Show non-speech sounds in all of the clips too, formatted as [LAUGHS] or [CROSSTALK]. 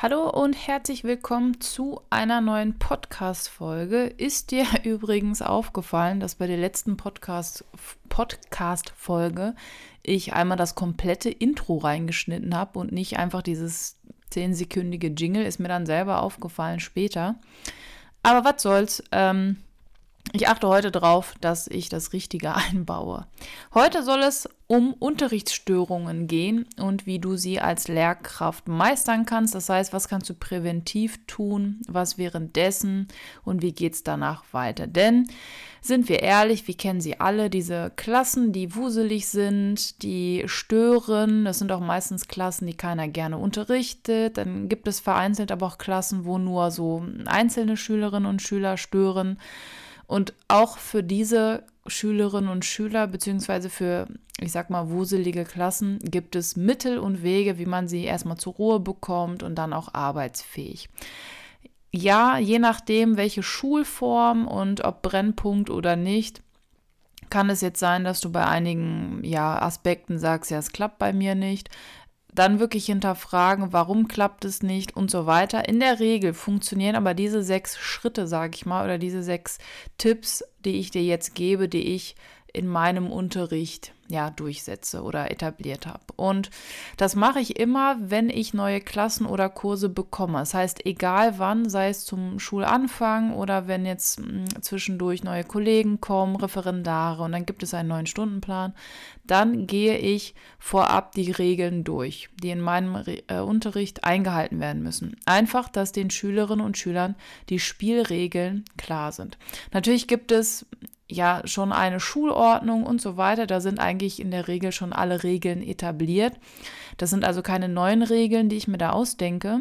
Hallo und herzlich willkommen zu einer neuen Podcast-Folge. Ist dir [LAUGHS] übrigens aufgefallen, dass bei der letzten Podcast-Folge ich einmal das komplette Intro reingeschnitten habe und nicht einfach dieses zehnsekündige Jingle? Ist mir dann selber aufgefallen später. Aber was soll's? Ähm, ich achte heute darauf, dass ich das Richtige [LAUGHS] einbaue. Heute soll es um Unterrichtsstörungen gehen und wie du sie als Lehrkraft meistern kannst. Das heißt, was kannst du präventiv tun, was währenddessen und wie geht es danach weiter. Denn sind wir ehrlich, wir kennen sie alle, diese Klassen, die wuselig sind, die stören. Das sind auch meistens Klassen, die keiner gerne unterrichtet. Dann gibt es vereinzelt aber auch Klassen, wo nur so einzelne Schülerinnen und Schüler stören. Und auch für diese Schülerinnen und Schüler, beziehungsweise für, ich sag mal, wuselige Klassen, gibt es Mittel und Wege, wie man sie erstmal zur Ruhe bekommt und dann auch arbeitsfähig. Ja, je nachdem, welche Schulform und ob Brennpunkt oder nicht, kann es jetzt sein, dass du bei einigen ja, Aspekten sagst, ja, es klappt bei mir nicht dann wirklich hinterfragen, warum klappt es nicht und so weiter. In der Regel funktionieren aber diese sechs Schritte, sage ich mal, oder diese sechs Tipps, die ich dir jetzt gebe, die ich in meinem Unterricht ja durchsetze oder etabliert habe. Und das mache ich immer, wenn ich neue Klassen oder Kurse bekomme. Das heißt, egal wann, sei es zum Schulanfang oder wenn jetzt hm, zwischendurch neue Kollegen kommen, Referendare und dann gibt es einen neuen Stundenplan, dann gehe ich vorab die Regeln durch, die in meinem Re äh, Unterricht eingehalten werden müssen. Einfach, dass den Schülerinnen und Schülern die Spielregeln klar sind. Natürlich gibt es ja schon eine Schulordnung und so weiter. Da sind eigentlich in der Regel schon alle Regeln etabliert. Das sind also keine neuen Regeln, die ich mir da ausdenke.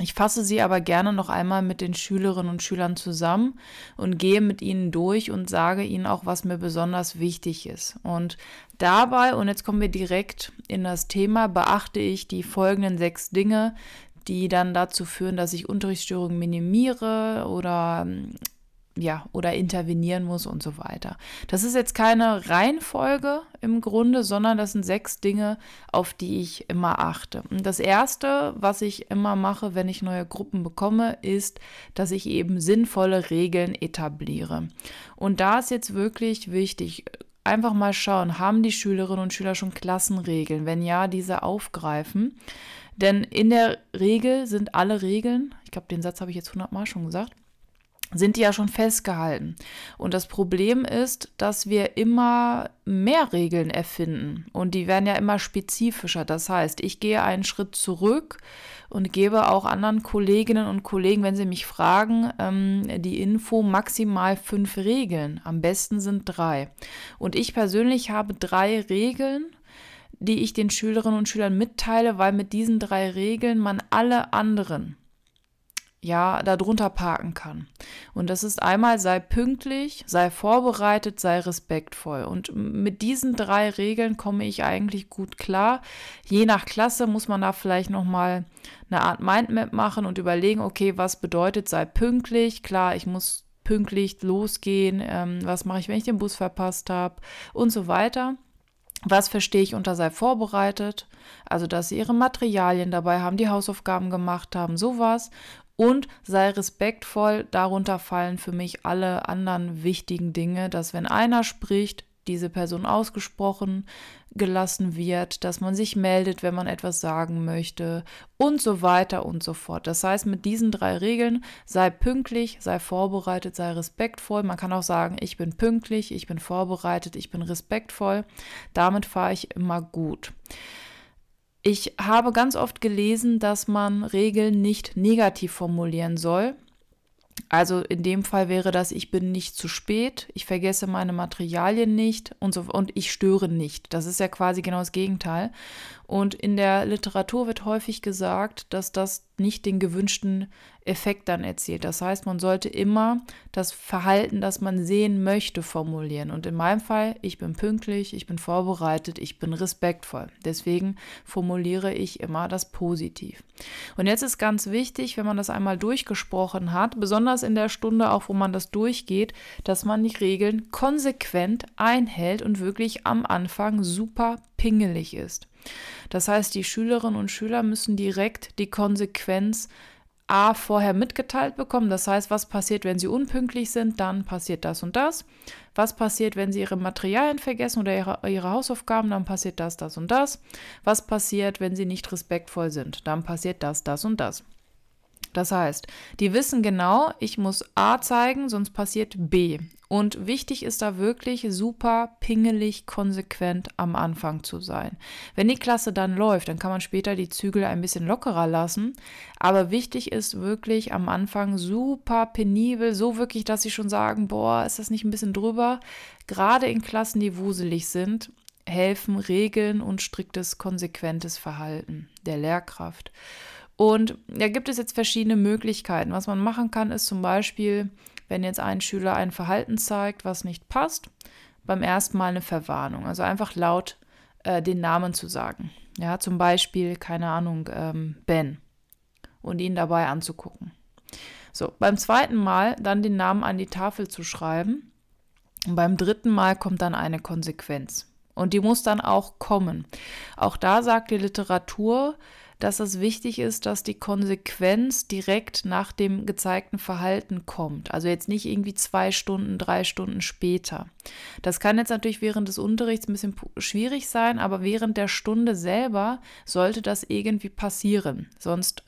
Ich fasse sie aber gerne noch einmal mit den Schülerinnen und Schülern zusammen und gehe mit ihnen durch und sage ihnen auch, was mir besonders wichtig ist. Und dabei, und jetzt kommen wir direkt in das Thema, beachte ich die folgenden sechs Dinge, die dann dazu führen, dass ich Unterrichtsstörungen minimiere oder ja, oder intervenieren muss und so weiter. Das ist jetzt keine Reihenfolge im Grunde, sondern das sind sechs Dinge, auf die ich immer achte. Und das erste, was ich immer mache, wenn ich neue Gruppen bekomme, ist, dass ich eben sinnvolle Regeln etabliere. Und da ist jetzt wirklich wichtig, einfach mal schauen, haben die Schülerinnen und Schüler schon Klassenregeln? Wenn ja, diese aufgreifen. Denn in der Regel sind alle Regeln, ich glaube, den Satz habe ich jetzt hundertmal schon gesagt, sind die ja schon festgehalten. Und das Problem ist, dass wir immer mehr Regeln erfinden und die werden ja immer spezifischer. Das heißt, ich gehe einen Schritt zurück und gebe auch anderen Kolleginnen und Kollegen, wenn sie mich fragen, ähm, die Info maximal fünf Regeln. Am besten sind drei. Und ich persönlich habe drei Regeln die ich den Schülerinnen und Schülern mitteile, weil mit diesen drei Regeln man alle anderen ja, darunter parken kann. Und das ist einmal, sei pünktlich, sei vorbereitet, sei respektvoll. Und mit diesen drei Regeln komme ich eigentlich gut klar. Je nach Klasse muss man da vielleicht nochmal eine Art Mindmap machen und überlegen, okay, was bedeutet, sei pünktlich. Klar, ich muss pünktlich losgehen. Ähm, was mache ich, wenn ich den Bus verpasst habe und so weiter. Was verstehe ich unter sei vorbereitet? Also, dass sie ihre Materialien dabei haben, die Hausaufgaben gemacht haben, sowas und sei respektvoll. Darunter fallen für mich alle anderen wichtigen Dinge, dass wenn einer spricht, diese Person ausgesprochen gelassen wird, dass man sich meldet, wenn man etwas sagen möchte und so weiter und so fort. Das heißt, mit diesen drei Regeln sei pünktlich, sei vorbereitet, sei respektvoll. Man kann auch sagen, ich bin pünktlich, ich bin vorbereitet, ich bin respektvoll. Damit fahre ich immer gut. Ich habe ganz oft gelesen, dass man Regeln nicht negativ formulieren soll. Also in dem Fall wäre das, ich bin nicht zu spät, ich vergesse meine Materialien nicht und so und ich störe nicht. Das ist ja quasi genau das Gegenteil. Und in der Literatur wird häufig gesagt, dass das nicht den gewünschten Effekt dann erzielt. Das heißt, man sollte immer das Verhalten, das man sehen möchte, formulieren. Und in meinem Fall, ich bin pünktlich, ich bin vorbereitet, ich bin respektvoll. Deswegen formuliere ich immer das Positiv. Und jetzt ist ganz wichtig, wenn man das einmal durchgesprochen hat, besonders in der Stunde auch, wo man das durchgeht, dass man die Regeln konsequent einhält und wirklich am Anfang super pingelig ist. Das heißt, die Schülerinnen und Schüler müssen direkt die Konsequenz A vorher mitgeteilt bekommen. Das heißt, was passiert, wenn sie unpünktlich sind, dann passiert das und das. Was passiert, wenn sie ihre Materialien vergessen oder ihre, ihre Hausaufgaben, dann passiert das, das und das. Was passiert, wenn sie nicht respektvoll sind, dann passiert das, das und das. Das heißt, die wissen genau, ich muss A zeigen, sonst passiert B. Und wichtig ist da wirklich super pingelig, konsequent am Anfang zu sein. Wenn die Klasse dann läuft, dann kann man später die Zügel ein bisschen lockerer lassen. Aber wichtig ist wirklich am Anfang super penibel, so wirklich, dass sie schon sagen, boah, ist das nicht ein bisschen drüber? Gerade in Klassen, die wuselig sind, helfen Regeln und striktes, konsequentes Verhalten der Lehrkraft. Und da gibt es jetzt verschiedene Möglichkeiten. Was man machen kann, ist zum Beispiel, wenn jetzt ein Schüler ein Verhalten zeigt, was nicht passt, beim ersten Mal eine Verwarnung. Also einfach laut äh, den Namen zu sagen. Ja, zum Beispiel, keine Ahnung, ähm, Ben. Und ihn dabei anzugucken. So, beim zweiten Mal dann den Namen an die Tafel zu schreiben. Und beim dritten Mal kommt dann eine Konsequenz. Und die muss dann auch kommen. Auch da sagt die Literatur, dass es wichtig ist, dass die Konsequenz direkt nach dem gezeigten Verhalten kommt. Also jetzt nicht irgendwie zwei Stunden, drei Stunden später. Das kann jetzt natürlich während des Unterrichts ein bisschen schwierig sein, aber während der Stunde selber sollte das irgendwie passieren. Sonst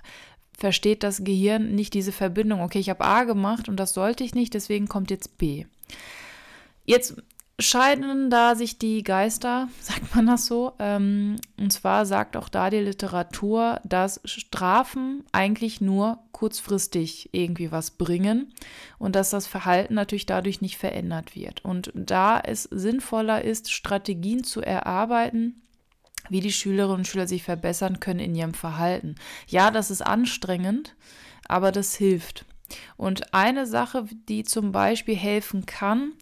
versteht das Gehirn nicht diese Verbindung. Okay, ich habe A gemacht und das sollte ich nicht, deswegen kommt jetzt B. Jetzt scheiden da sich die Geister, [LAUGHS] sagt man das so. Ähm, und zwar sagt auch da die Literatur, dass Strafen eigentlich nur kurzfristig irgendwie was bringen und dass das Verhalten natürlich dadurch nicht verändert wird. Und da es sinnvoller ist, Strategien zu erarbeiten, wie die Schülerinnen und Schüler sich verbessern können in ihrem Verhalten. Ja, das ist anstrengend, aber das hilft. Und eine Sache, die zum Beispiel helfen kann,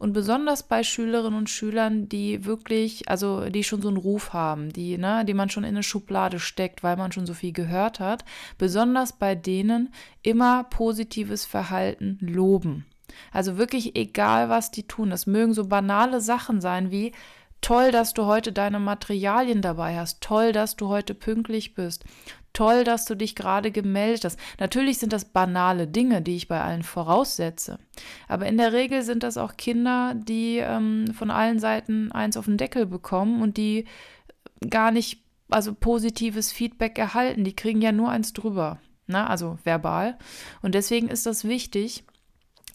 und besonders bei Schülerinnen und Schülern, die wirklich, also die schon so einen Ruf haben, die, ne, die man schon in eine Schublade steckt, weil man schon so viel gehört hat, besonders bei denen immer positives Verhalten loben. Also wirklich egal, was die tun. Das mögen so banale Sachen sein wie, Toll, dass du heute deine Materialien dabei hast. Toll, dass du heute pünktlich bist. Toll, dass du dich gerade gemeldet hast. Natürlich sind das banale Dinge, die ich bei allen voraussetze. Aber in der Regel sind das auch Kinder, die ähm, von allen Seiten eins auf den Deckel bekommen und die gar nicht, also positives Feedback erhalten. Die kriegen ja nur eins drüber. Na, ne? also verbal. Und deswegen ist das wichtig,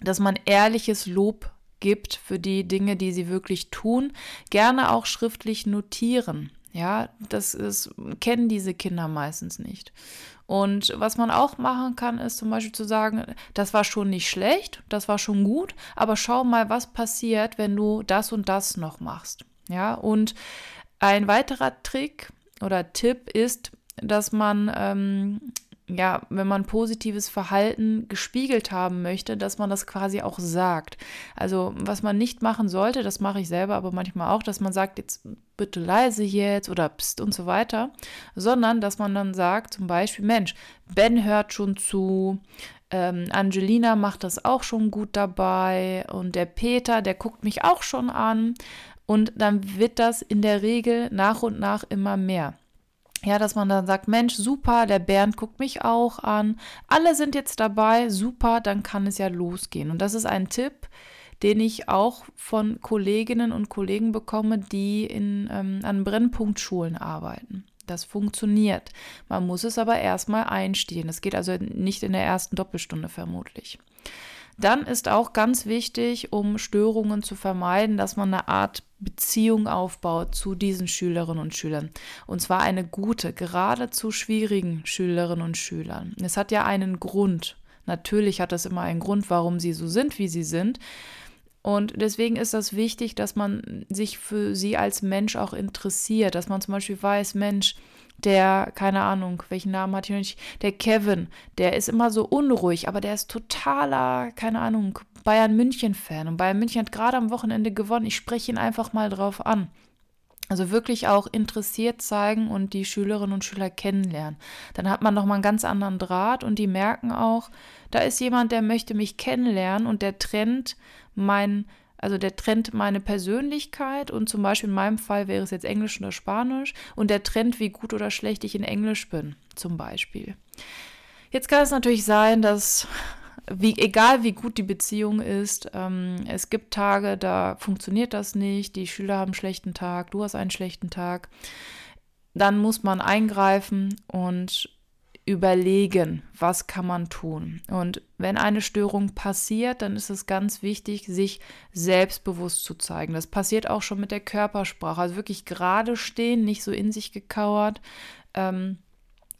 dass man ehrliches Lob gibt für die Dinge, die sie wirklich tun. Gerne auch schriftlich notieren. Ja, das ist, kennen diese Kinder meistens nicht. Und was man auch machen kann, ist zum Beispiel zu sagen, das war schon nicht schlecht, das war schon gut, aber schau mal, was passiert, wenn du das und das noch machst. Ja, und ein weiterer Trick oder Tipp ist, dass man ähm, ja, wenn man positives Verhalten gespiegelt haben möchte, dass man das quasi auch sagt. Also was man nicht machen sollte, das mache ich selber aber manchmal auch, dass man sagt, jetzt bitte leise jetzt oder pst und so weiter, sondern dass man dann sagt, zum Beispiel, Mensch, Ben hört schon zu, ähm, Angelina macht das auch schon gut dabei und der Peter, der guckt mich auch schon an und dann wird das in der Regel nach und nach immer mehr. Ja, dass man dann sagt, Mensch, super, der Bernd guckt mich auch an. Alle sind jetzt dabei, super, dann kann es ja losgehen. Und das ist ein Tipp, den ich auch von Kolleginnen und Kollegen bekomme, die in, ähm, an Brennpunktschulen arbeiten. Das funktioniert. Man muss es aber erstmal einstehen. Das geht also nicht in der ersten Doppelstunde vermutlich. Dann ist auch ganz wichtig, um Störungen zu vermeiden, dass man eine Art Beziehung aufbaut zu diesen Schülerinnen und Schülern. Und zwar eine gute, gerade zu schwierigen Schülerinnen und Schülern. Es hat ja einen Grund, Natürlich hat das immer einen Grund, warum sie so sind, wie sie sind. Und deswegen ist das wichtig, dass man sich für sie als Mensch auch interessiert, dass man zum Beispiel weiß, Mensch, der, keine Ahnung, welchen Namen hat noch nicht, der Kevin, der ist immer so unruhig, aber der ist totaler, keine Ahnung, Bayern München-Fan. Und Bayern München hat gerade am Wochenende gewonnen. Ich spreche ihn einfach mal drauf an. Also wirklich auch interessiert zeigen und die Schülerinnen und Schüler kennenlernen. Dann hat man nochmal einen ganz anderen Draht und die merken auch, da ist jemand, der möchte mich kennenlernen und der trennt mein, also der trennt meine Persönlichkeit und zum Beispiel in meinem Fall wäre es jetzt Englisch oder Spanisch und der trennt, wie gut oder schlecht ich in Englisch bin, zum Beispiel. Jetzt kann es natürlich sein, dass wie, egal wie gut die Beziehung ist, ähm, es gibt Tage, da funktioniert das nicht, die Schüler haben einen schlechten Tag, du hast einen schlechten Tag. Dann muss man eingreifen und überlegen, was kann man tun. Und wenn eine Störung passiert, dann ist es ganz wichtig, sich selbstbewusst zu zeigen. Das passiert auch schon mit der Körpersprache. Also wirklich gerade stehen, nicht so in sich gekauert. Ähm,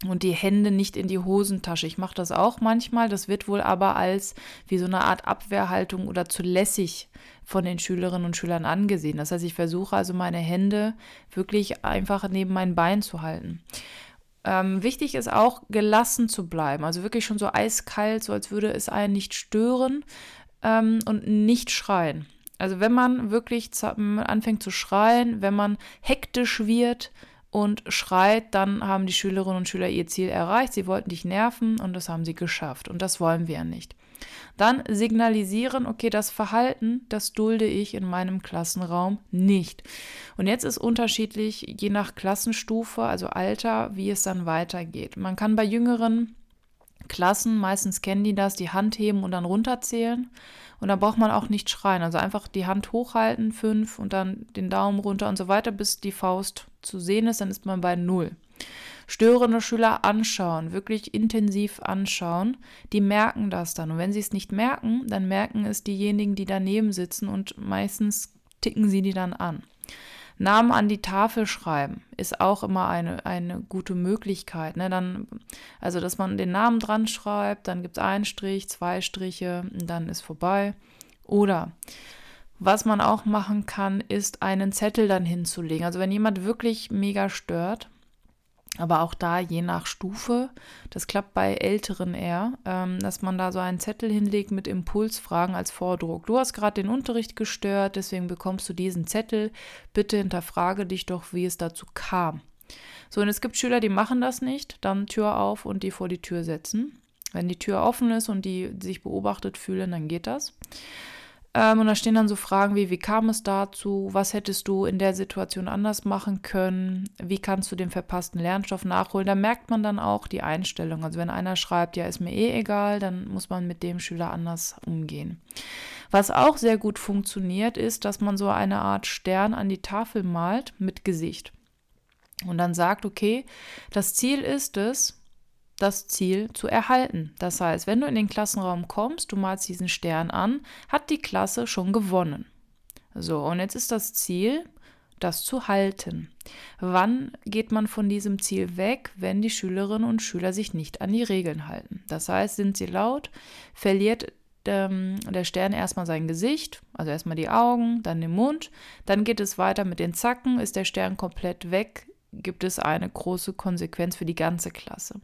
und die Hände nicht in die Hosentasche. Ich mache das auch manchmal. Das wird wohl aber als wie so eine Art Abwehrhaltung oder zu lässig von den Schülerinnen und Schülern angesehen. Das heißt, ich versuche also meine Hände wirklich einfach neben mein Bein zu halten. Ähm, wichtig ist auch, gelassen zu bleiben. Also wirklich schon so eiskalt, so als würde es einen nicht stören ähm, und nicht schreien. Also wenn man wirklich anfängt zu schreien, wenn man hektisch wird, und schreit, dann haben die Schülerinnen und Schüler ihr Ziel erreicht. Sie wollten dich nerven und das haben sie geschafft. Und das wollen wir ja nicht. Dann signalisieren, okay, das Verhalten, das dulde ich in meinem Klassenraum nicht. Und jetzt ist unterschiedlich, je nach Klassenstufe, also Alter, wie es dann weitergeht. Man kann bei jüngeren Klassen, meistens kennen die das, die Hand heben und dann runterzählen. Und da braucht man auch nicht schreien. Also einfach die Hand hochhalten, fünf und dann den Daumen runter und so weiter, bis die Faust zu sehen ist, dann ist man bei null. Störende Schüler anschauen, wirklich intensiv anschauen, die merken das dann. Und wenn sie es nicht merken, dann merken es diejenigen, die daneben sitzen und meistens ticken sie die dann an. Namen an die Tafel schreiben ist auch immer eine, eine gute Möglichkeit. Ne? Dann, also, dass man den Namen dran schreibt, dann gibt es einen Strich, zwei Striche, dann ist vorbei. Oder was man auch machen kann, ist einen Zettel dann hinzulegen. Also wenn jemand wirklich mega stört, aber auch da je nach Stufe, das klappt bei Älteren eher, ähm, dass man da so einen Zettel hinlegt mit Impulsfragen als Vordruck. Du hast gerade den Unterricht gestört, deswegen bekommst du diesen Zettel. Bitte hinterfrage dich doch, wie es dazu kam. So, und es gibt Schüler, die machen das nicht, dann Tür auf und die vor die Tür setzen. Wenn die Tür offen ist und die sich beobachtet fühlen, dann geht das. Ähm, und da stehen dann so Fragen wie, wie kam es dazu? Was hättest du in der Situation anders machen können? Wie kannst du den verpassten Lernstoff nachholen? Da merkt man dann auch die Einstellung. Also wenn einer schreibt, ja, ist mir eh egal, dann muss man mit dem Schüler anders umgehen. Was auch sehr gut funktioniert, ist, dass man so eine Art Stern an die Tafel malt mit Gesicht. Und dann sagt, okay, das Ziel ist es, das Ziel zu erhalten. Das heißt, wenn du in den Klassenraum kommst, du malst diesen Stern an, hat die Klasse schon gewonnen. So, und jetzt ist das Ziel, das zu halten. Wann geht man von diesem Ziel weg, wenn die Schülerinnen und Schüler sich nicht an die Regeln halten? Das heißt, sind sie laut, verliert ähm, der Stern erstmal sein Gesicht, also erstmal die Augen, dann den Mund, dann geht es weiter mit den Zacken, ist der Stern komplett weg, gibt es eine große Konsequenz für die ganze Klasse.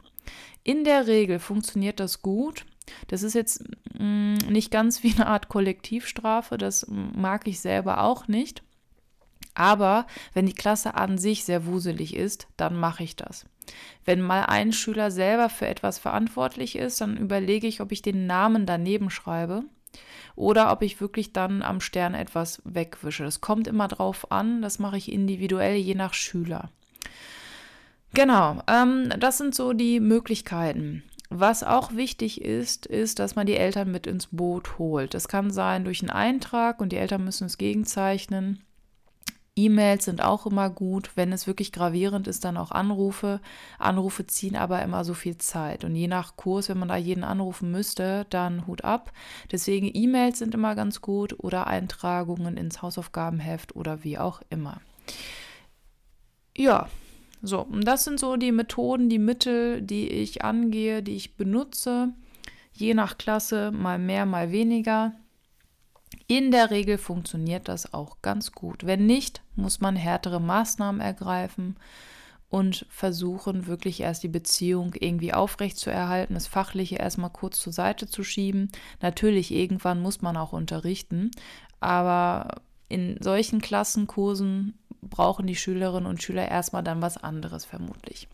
In der Regel funktioniert das gut. Das ist jetzt mh, mm, nicht ganz wie eine Art Kollektivstrafe, das mag ich selber auch nicht. Aber wenn die Klasse an sich sehr wuselig ist, dann mache ich das. Wenn mal ein Schüler selber für etwas verantwortlich ist, dann überlege ich, ob ich den Namen daneben schreibe oder ob ich wirklich dann am Stern etwas wegwische. Das kommt immer drauf an, das mache ich individuell je nach Schüler. Genau, ähm, das sind so die Möglichkeiten. Was auch wichtig ist, ist, dass man die Eltern mit ins Boot holt. Das kann sein durch einen Eintrag und die Eltern müssen es gegenzeichnen. E-Mails sind auch immer gut. Wenn es wirklich gravierend ist, dann auch Anrufe. Anrufe ziehen aber immer so viel Zeit. Und je nach Kurs, wenn man da jeden anrufen müsste, dann Hut ab. Deswegen E-Mails sind immer ganz gut oder Eintragungen ins Hausaufgabenheft oder wie auch immer. Ja, so, und das sind so die Methoden, die Mittel, die ich angehe, die ich benutze. je nach Klasse mal mehr, mal weniger. In der Regel funktioniert das auch ganz gut. Wenn nicht, muss man härtere Maßnahmen ergreifen und versuchen, wirklich erst die Beziehung irgendwie aufrechtzuerhalten, das Fachliche erstmal kurz zur Seite zu schieben. Natürlich, irgendwann muss man auch unterrichten, aber in solchen Klassenkursen brauchen die Schülerinnen und Schüler erstmal dann was anderes vermutlich.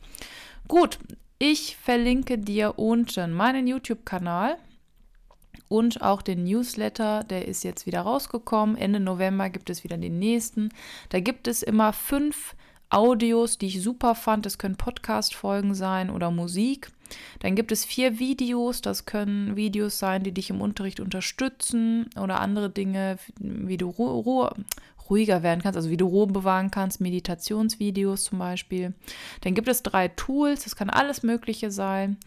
Gut, ich verlinke dir unten meinen YouTube-Kanal und auch den Newsletter, der ist jetzt wieder rausgekommen. Ende November gibt es wieder den nächsten. Da gibt es immer fünf Audios, die ich super fand. Das können Podcast-Folgen sein oder Musik. Dann gibt es vier Videos. Das können Videos sein, die dich im Unterricht unterstützen oder andere Dinge, wie du Ruhe, ruhiger werden kannst, also wie du Ruhe bewahren kannst, Meditationsvideos zum Beispiel. Dann gibt es drei Tools, das kann alles Mögliche sein.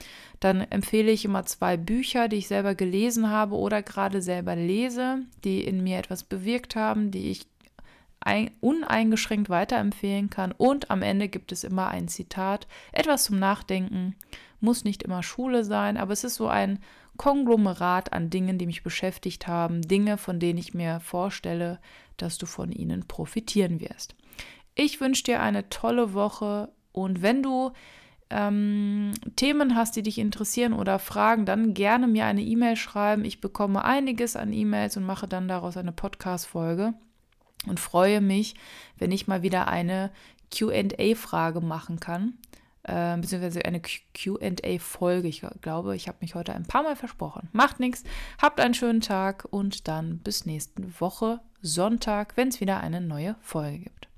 Dann empfehle ich immer zwei Bücher, die ich selber gelesen habe oder gerade selber lese, die in mir etwas bewirkt haben, die ich uneingeschränkt weiterempfehlen kann. Und am Ende gibt es immer ein Zitat, etwas zum Nachdenken. Muss nicht immer Schule sein, aber es ist so ein Konglomerat an Dingen, die mich beschäftigt haben, Dinge, von denen ich mir vorstelle, dass du von ihnen profitieren wirst. Ich wünsche dir eine tolle Woche und wenn du ähm, Themen hast, die dich interessieren oder Fragen, dann gerne mir eine E-Mail schreiben. Ich bekomme einiges an E-Mails und mache dann daraus eine Podcast-Folge und freue mich, wenn ich mal wieder eine QA-Frage machen kann äh, beziehungsweise eine QA-Folge. Ich glaube, ich habe mich heute ein paar Mal versprochen. Macht nichts. Habt einen schönen Tag und dann bis nächste Woche Sonntag, wenn es wieder eine neue Folge gibt.